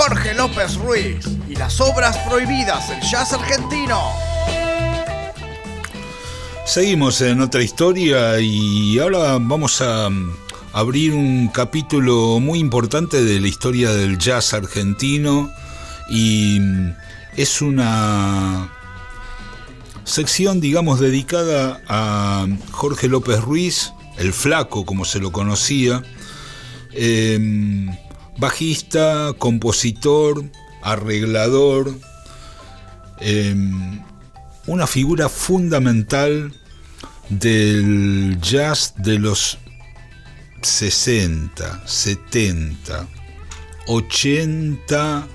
Jorge López Ruiz y las obras prohibidas del jazz argentino. Seguimos en otra historia y ahora vamos a abrir un capítulo muy importante de la historia del jazz argentino y es una sección, digamos, dedicada a Jorge López Ruiz, el flaco como se lo conocía, em, bajista, compositor, arreglador, em, una figura fundamental del jazz de los 60, 70, 80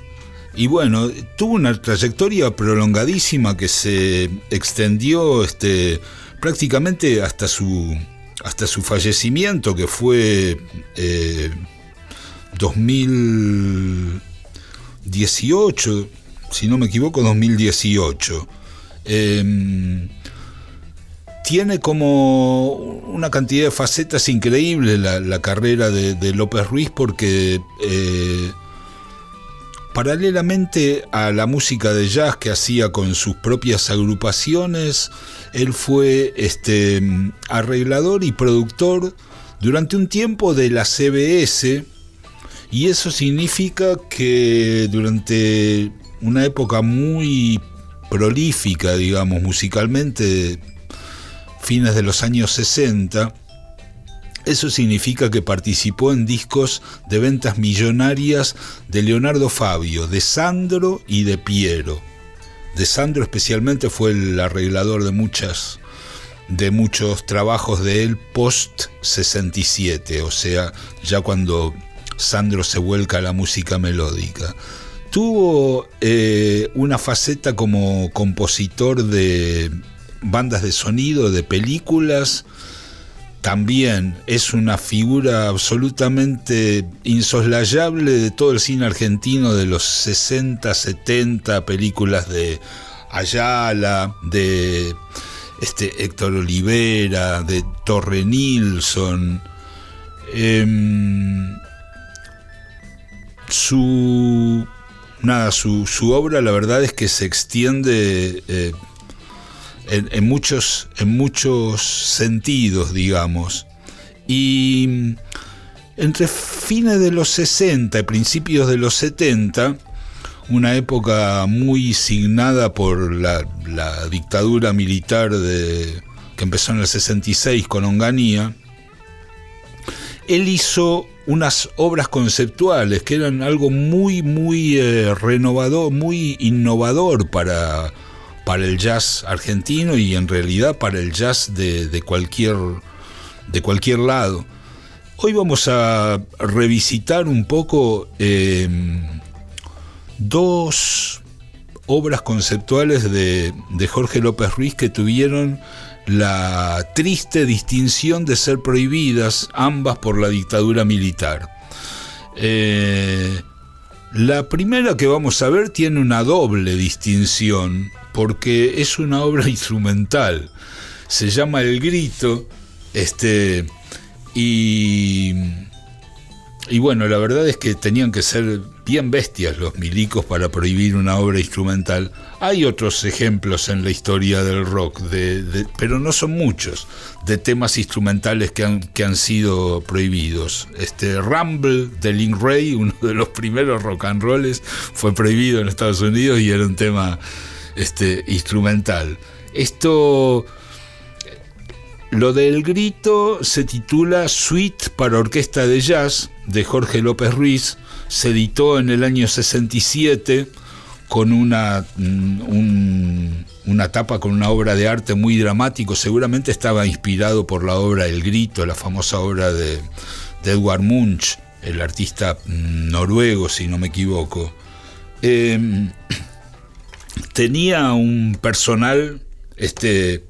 y bueno, tuvo una trayectoria prolongadísima que se extendió este, prácticamente hasta su, hasta su fallecimiento, que fue 2018, eh, si no me equivoco, 2018. Em, tiene como una cantidad de facetas increíbles la, carrera de, López Ruiz porque eh, Paralelamente a la música de jazz que hacía con sus propias agrupaciones, él fue este, arreglador y productor durante un tiempo de la CBS y eso significa que durante una época muy prolífica, digamos, musicalmente, fines de los años 60, eso significa que participó en discos de ventas millonarias de Leonardo Fabio, de Sandro y de Piero. De Sandro especialmente fue el arreglador de muchas de muchos trabajos de él post 67, o sea, ya cuando Sandro se vuelca a la música melódica. Tuvo eh, una faceta como compositor de bandas de sonido, de películas, también es una figura absolutamente insoslayable de todo el cine argentino de los 60, 70, películas de Ayala, de este, Héctor Olivera, de Torre Nilsson. Em, su, nada, su, obra la verdad es que se extiende... Eh, en, muchos, en muchos sentidos, digamos. Y entre fines de los 60 y principios de los 70, una época muy signada por la, dictadura militar de, que empezó en el 66 con Onganía, él hizo unas obras conceptuales que eran algo muy, muy eh, renovador, muy innovador para, para el jazz argentino y en realidad para el jazz de, cualquier, de cualquier lado. Hoy vamos a revisitar un poco em, dos obras conceptuales de, Jorge López Ruiz que tuvieron la triste distinción de ser prohibidas ambas por la dictadura militar. Eh, la primera que vamos a ver tiene una doble distinción porque es una obra instrumental. Se llama El Grito, este, y, y bueno, la verdad es que tenían que ser bien bestias los milicos para prohibir una obra instrumental. Hay otros ejemplos en la historia del rock, de, pero no son muchos, de temas instrumentales que han, que han sido prohibidos. Este Rumble de Link Ray, uno de los primeros rock and rolls, fue prohibido en Estados Unidos y era un tema este, instrumental. Esto, lo del grito se titula Suite para Orquesta de Jazz de Jorge López Ruiz, se editó en el año 67 con una, mm, una tapa con una obra de arte muy dramático, seguramente estaba inspirado por la obra El Grito, la famosa obra de, Edward Munch, el artista mm, noruego, si no me equivoco. Em, tenía un personal este,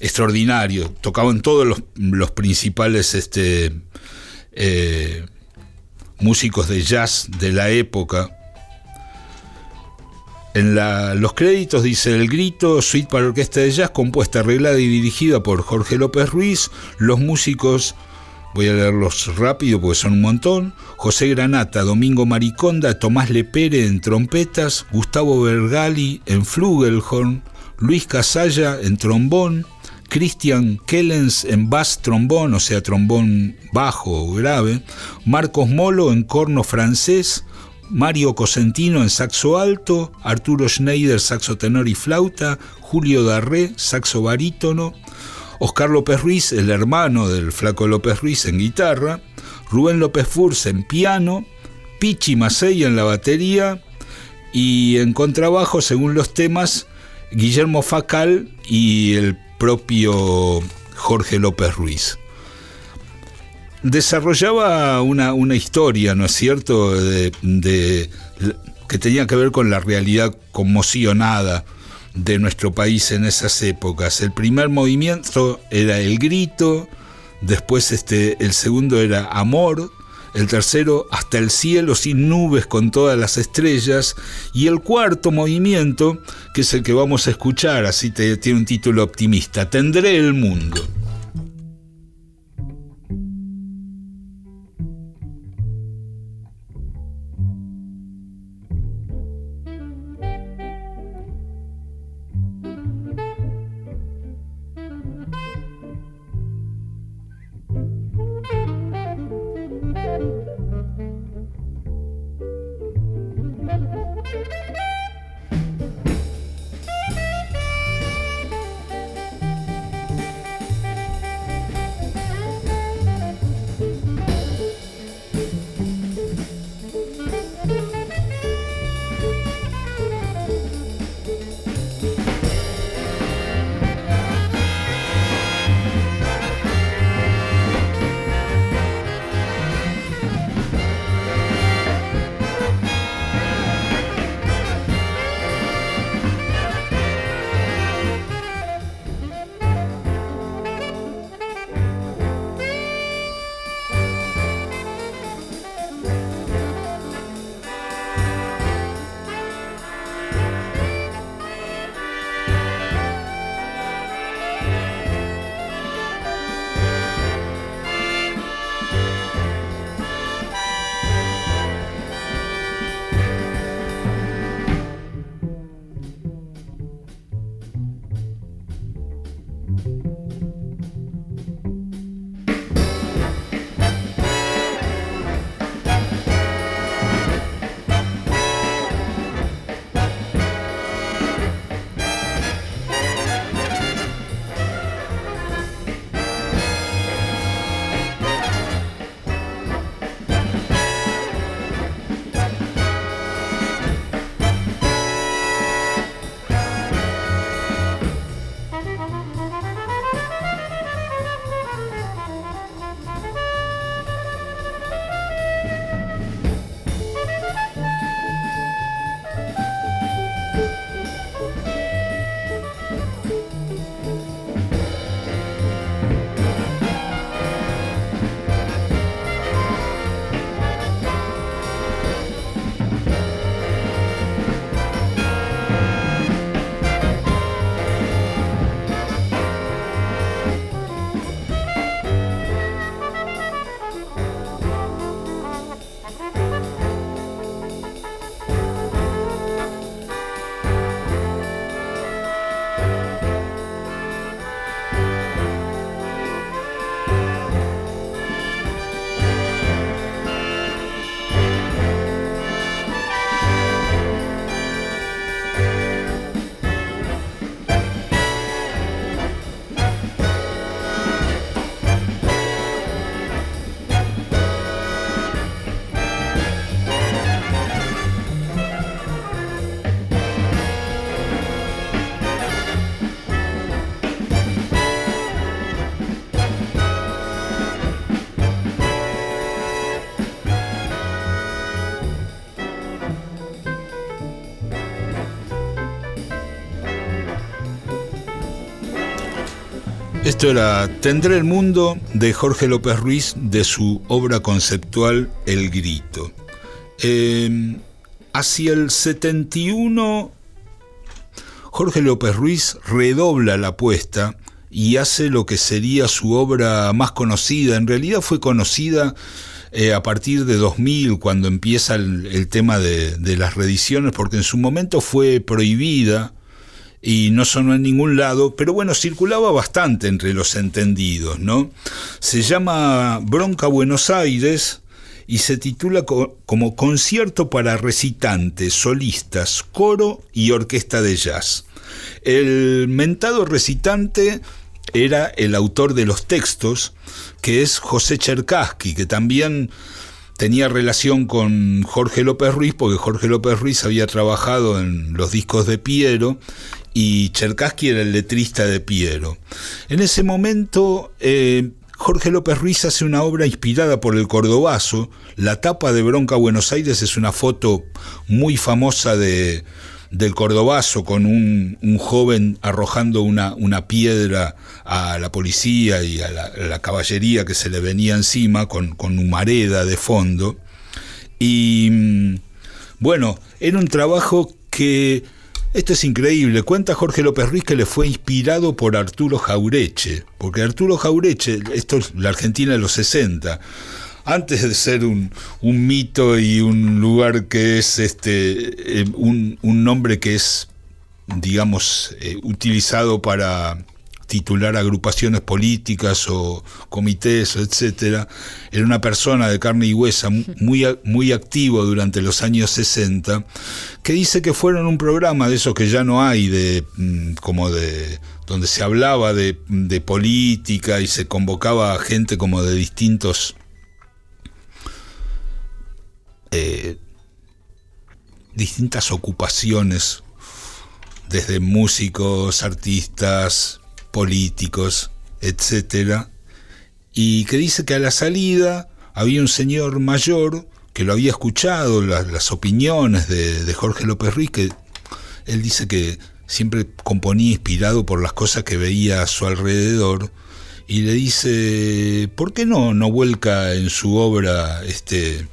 extraordinario, tocaba en todos los, principales este, eh, músicos de jazz de la época. En los créditos dice El Grito, suite para orquesta de jazz, compuesta, arreglada y dirigida por Jorge López Ruiz. Los músicos Voy a leerlos rápido porque son un montón. José Granata, Domingo Mariconda, Tomás Lepere en trompetas, Gustavo Bergali en flugelhorn, Luis Casalla en trombón, Christian Kellens en bass trombón, o sea, trombón bajo o grave, Marcos Molo en corno francés, Mario Cosentino en saxo alto, Arturo Schneider saxo tenor y flauta, Julio Darré saxo barítono, Oscar López Ruiz, el hermano del flaco López Ruiz en guitarra, Rubén López Furs en piano, Pichi Macei en la batería y en contrabajo, según los temas, Guillermo Facal y el propio Jorge López Ruiz. Desarrollaba una, una historia, ¿no es cierto?, de, que tenía que ver con la realidad conmocionada de nuestro país en esas épocas. El primer movimiento era el grito, después este, el segundo era amor, el tercero hasta el cielo sin nubes con todas las estrellas y el cuarto movimiento, que es el que vamos a escuchar, así te, tiene un título optimista, Tendré el mundo. Esto era Tendré el mundo de Jorge López Ruiz de su obra conceptual El Grito. Em, hacia el 71, Jorge López Ruiz redobla la apuesta y hace lo que sería su obra más conocida. En realidad fue conocida eh, a partir de 2000, cuando empieza el, tema de, las reediciones, porque en su momento fue prohibida y no sonó en ningún lado, pero bueno, circulaba bastante entre los entendidos, ¿no? Se llama Bronca Buenos Aires y se titula como Concierto para recitantes, solistas, coro y orquesta de jazz. El mentado recitante era el autor de los textos, que es José Cherkaski, que también tenía relación con Jorge López Ruiz, porque Jorge López Ruiz había trabajado en los discos de Piero y Cherkaski era el letrista de Piero. En ese momento, eh, Jorge López Ruiz hace una obra inspirada por el cordobazo. La tapa de Bronca Buenos Aires es una foto muy famosa de, del Cordobazo con un, joven arrojando una, una, piedra a la policía y a la, caballería que se le venía encima con, con humareda de fondo. Y mm, bueno, era un trabajo que, esto es increíble, cuenta Jorge López Ruiz que le fue inspirado por Arturo Jaureche, porque Arturo Jaureche, esto es la Argentina de los 60, antes de ser un, mito y un lugar que es este eh, un, nombre que es digamos eh, utilizado para titular agrupaciones políticas o comités, etcétera, era una persona de carne y huesa muy, muy activo durante los años 60, que dice que fueron un programa de esos que ya no hay, de mm, como de donde se hablaba de, de política y se convocaba a gente como de distintos eh, distintas ocupaciones, desde músicos, artistas, políticos, etcétera, y que dice que a la salida había un señor mayor que lo había escuchado, las, opiniones de, de, Jorge López Ruiz, que él dice que siempre componía inspirado por las cosas que veía a su alrededor, y le dice, ¿por qué no, no vuelca en su obra este,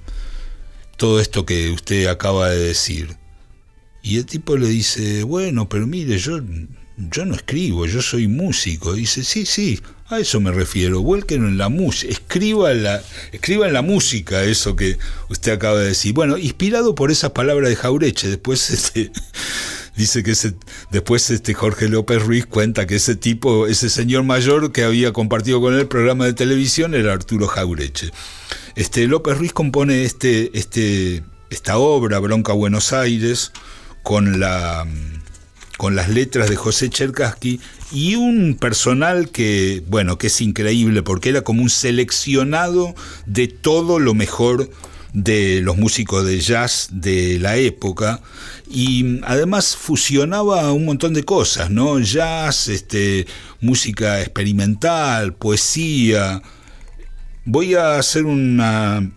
todo esto que usted acaba de decir. Y el tipo le dice, bueno, pero mire, yo, yo no escribo, yo soy músico. dice, sí, sí, a eso me refiero, vuelquen en la música, escriba la, escriba en la música eso que usted acaba de decir. Bueno, inspirado por esas palabras de Jaureche, después este, dice que ese, después este Jorge López Ruiz cuenta que ese tipo, ese señor mayor que había compartido con él el programa de televisión era Arturo Jaureche. Este, López Ruiz compone este, este, esta obra, Bronca Buenos Aires, con, la, con las letras de José Cherkaski y un personal que, bueno, que es increíble porque era como un seleccionado de todo lo mejor de los músicos de jazz de la época y además fusionaba un montón de cosas, ¿no? Jazz, este, música experimental, poesía, Voy a hacer una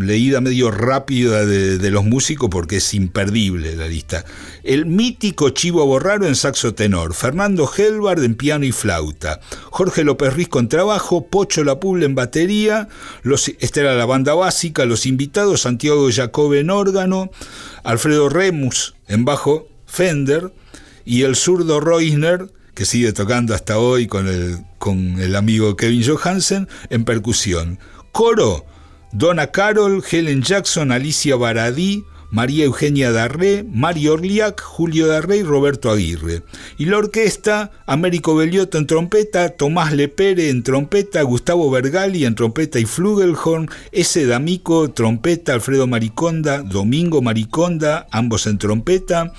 leída medio rápida de, los músicos porque es imperdible la lista. El mítico Chivo Borraro en saxo tenor, Fernando Helbard en piano y flauta, Jorge López Ruiz con trabajo, Pocho Lapuble en batería, los, esta era la banda básica, los invitados Santiago Jacob en órgano, Alfredo Remus en bajo, Fender y el zurdo Reusner que sigue tocando hasta hoy con el, con el amigo Kevin Johansen, en percusión. Coro, Donna Carol, Helen Jackson, Alicia Baradí, María Eugenia Darré, Mario Orliac, Julio Darré y Roberto Aguirre. Y la orquesta, Américo Bellotto en trompeta, Tomás Lepere en trompeta, Gustavo Bergali en trompeta y flugelhorn, S. D'Amico, trompeta, Alfredo Mariconda, Domingo Mariconda, ambos en trompeta,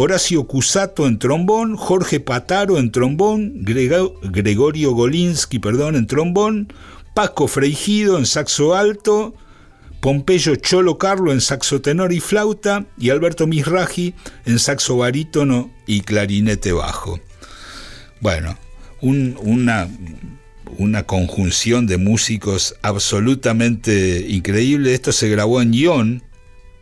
Horacio Cusato en trombón, Jorge Pataro en trombón, Gregorio Golinsky perdón, en trombón, Paco Freigido en saxo alto, Pompeyo Cholo Carlo en saxo tenor y flauta y Alberto Misraji en saxo barítono y clarinete bajo. Bueno, una, una conjunción de músicos absolutamente increíble. Esto se grabó en Ion,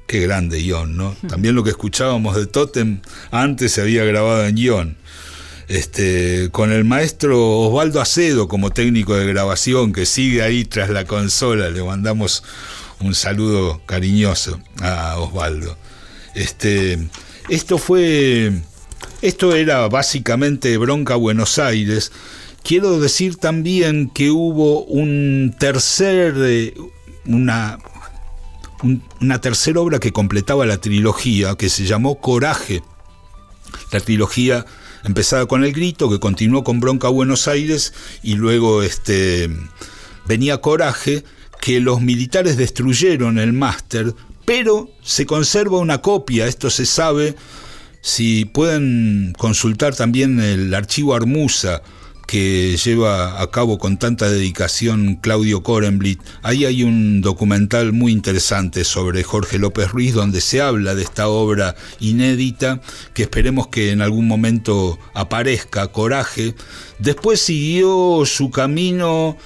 Qué grande Ion, ¿no? También lo que escuchábamos de Totem antes se había grabado en Ion. Este, con el maestro Osvaldo Acedo como técnico de grabación que sigue ahí tras la consola. Le mandamos un saludo cariñoso a Osvaldo. Este, esto fue, esto era básicamente Bronca Buenos Aires quiero decir también que hubo un tercer, eh, una, tercera obra que completaba la trilogía, que se llamó Coraje. La trilogía empezaba con El Grito, que continuó con Bronca Buenos Aires, y luego este, venía Coraje, que los militares destruyeron el máster, pero se conserva una copia, esto se sabe, si pueden consultar también el archivo Armusa, que lleva a cabo con tanta dedicación Claudio Korenblit. Ahí hay un documental muy interesante sobre Jorge López Ruiz donde se habla de esta obra inédita que esperemos que en algún momento aparezca, Coraje. Después siguió su camino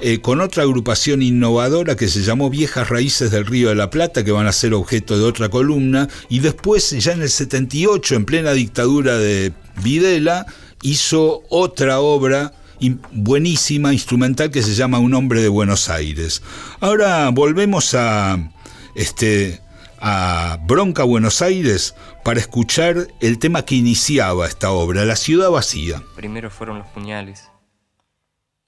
eh, con otra agrupación innovadora que se llamó Viejas Raíces del Río de la Plata, que van a ser objeto de otra columna, y después, ya en el 78, en plena dictadura de Videla, hizo otra obra buenísima, instrumental, que se llama Un hombre de Buenos Aires. Ahora volvemos a, este, a Bronca Buenos Aires para escuchar el tema que iniciaba esta obra, La ciudad vacía. Primero fueron los puñales,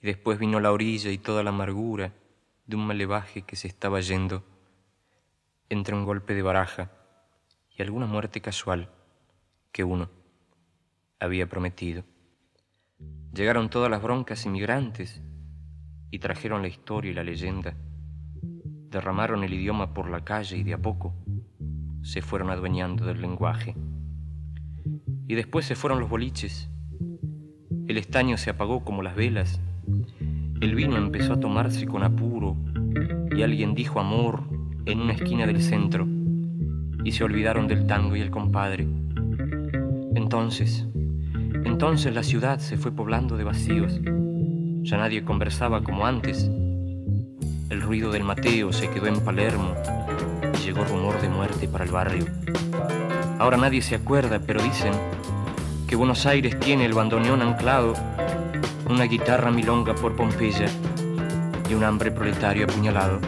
y después vino la orilla y toda la amargura de un malevaje que se estaba yendo entre un golpe de baraja y alguna muerte casual que uno había prometido. Llegaron todas las broncas inmigrantes y trajeron la historia y la leyenda. Derramaron el idioma por la calle y de a poco se fueron adueñando del lenguaje. Y después se fueron los boliches. El estaño se apagó como las velas. El vino empezó a tomarse con apuro y alguien dijo amor en una esquina del centro y se olvidaron del tango y el compadre. Entonces, entonces la ciudad se fue poblando de vacíos. Ya nadie conversaba como antes. El ruido del Mateo se quedó en Palermo y llegó rumor de muerte para el barrio. Ahora nadie se acuerda, pero dicen que Buenos Aires tiene el bandoneón anclado, una guitarra milonga por Pompeya y un hambre proletario apuñalado.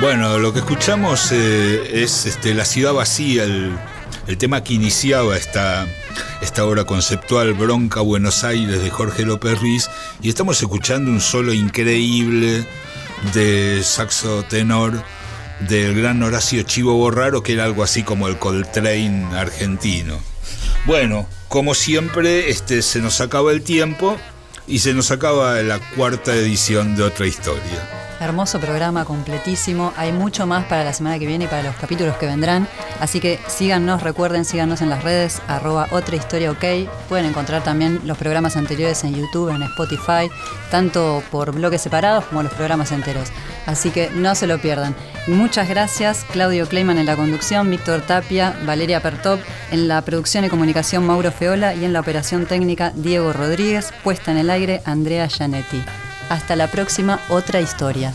Bueno, lo que escuchamos eh, es este, La ciudad vacía, el, tema que iniciaba esta, esta obra conceptual Bronca Buenos Aires de Jorge López Ruiz y estamos escuchando un solo increíble de saxo tenor del gran Horacio Chivo Borraro que era algo así como el Coltrane argentino. Bueno, como siempre, este, se nos acaba el tiempo y se nos acaba la cuarta edición de otra historia. Hermoso programa, completísimo. Hay mucho más para la semana que viene y para los capítulos que vendrán. Así que síganos, recuerden, síganos en las redes, arroba otra historia ok. Pueden encontrar también los programas anteriores en YouTube, en Spotify, tanto por bloques separados como los programas enteros. Así que no se lo pierdan. Muchas gracias, Claudio Kleiman en la conducción, Víctor Tapia, Valeria Pertop, en la producción y comunicación Mauro Feola y en la operación técnica Diego Rodríguez, puesta en el aire Andrea Gianetti. Hasta la próxima, otra historia.